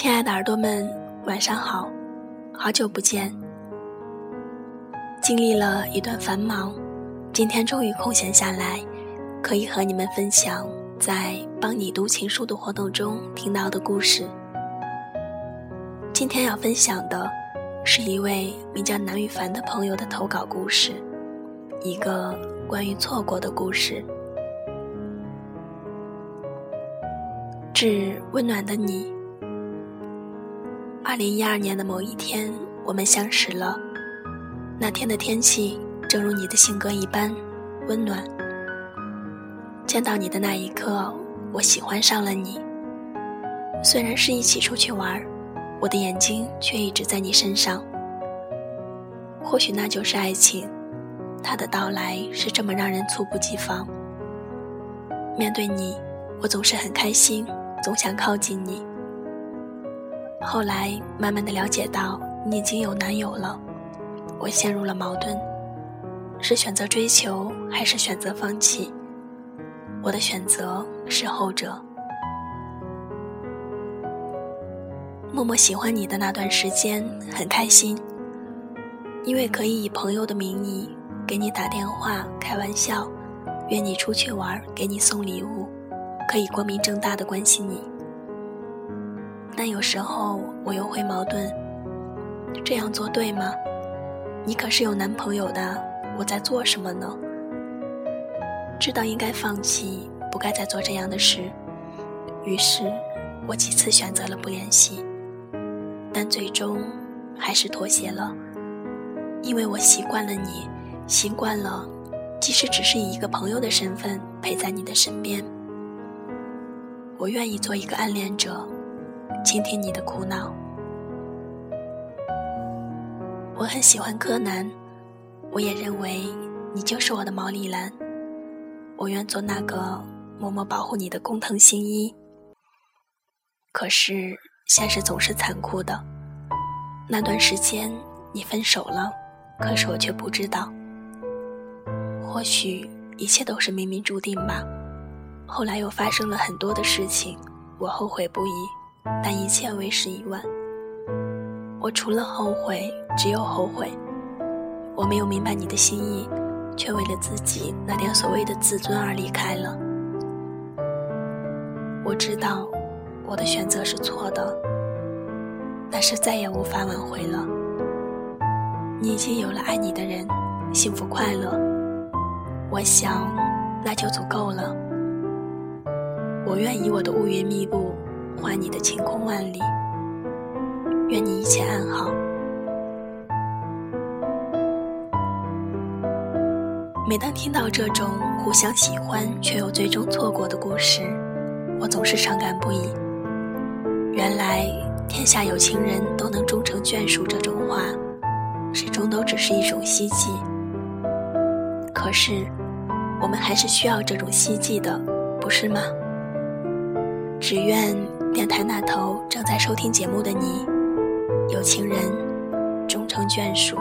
亲爱的耳朵们，晚上好，好久不见。经历了一段繁忙，今天终于空闲下来，可以和你们分享在帮你读情书的活动中听到的故事。今天要分享的是一位名叫南雨凡的朋友的投稿故事，一个关于错过的故事。致温暖的你。二零一二年的某一天，我们相识了。那天的天气正如你的性格一般温暖。见到你的那一刻，我喜欢上了你。虽然是一起出去玩，我的眼睛却一直在你身上。或许那就是爱情，它的到来是这么让人猝不及防。面对你，我总是很开心，总想靠近你。后来慢慢的了解到你已经有男友了，我陷入了矛盾，是选择追求还是选择放弃？我的选择是后者。默默喜欢你的那段时间很开心，因为可以以朋友的名义给你打电话开玩笑，约你出去玩，给你送礼物，可以光明正大的关心你。但有时候我又会矛盾，这样做对吗？你可是有男朋友的，我在做什么呢？知道应该放弃，不该再做这样的事，于是我几次选择了不联系，但最终还是妥协了，因为我习惯了你，习惯了，即使只是以一个朋友的身份陪在你的身边，我愿意做一个暗恋者。倾听你的苦恼。我很喜欢柯南，我也认为你就是我的毛利兰。我愿做那个默默保护你的工藤新一。可是现实总是残酷的，那段时间你分手了，可是我却不知道。或许一切都是冥冥注定吧。后来又发生了很多的事情，我后悔不已。但一切为时已晚。我除了后悔，只有后悔。我没有明白你的心意，却为了自己那点所谓的自尊而离开了。我知道我的选择是错的，但是再也无法挽回了。你已经有了爱你的人，幸福快乐，我想那就足够了。我愿以我的乌云密布。换你的晴空万里，愿你一切安好。每当听到这种互相喜欢却又最终错过的故事，我总是伤感不已。原来天下有情人都能终成眷属这种话，始终都只是一种希冀。可是，我们还是需要这种希冀的，不是吗？只愿电台那头正在收听节目的你，有情人终成眷属。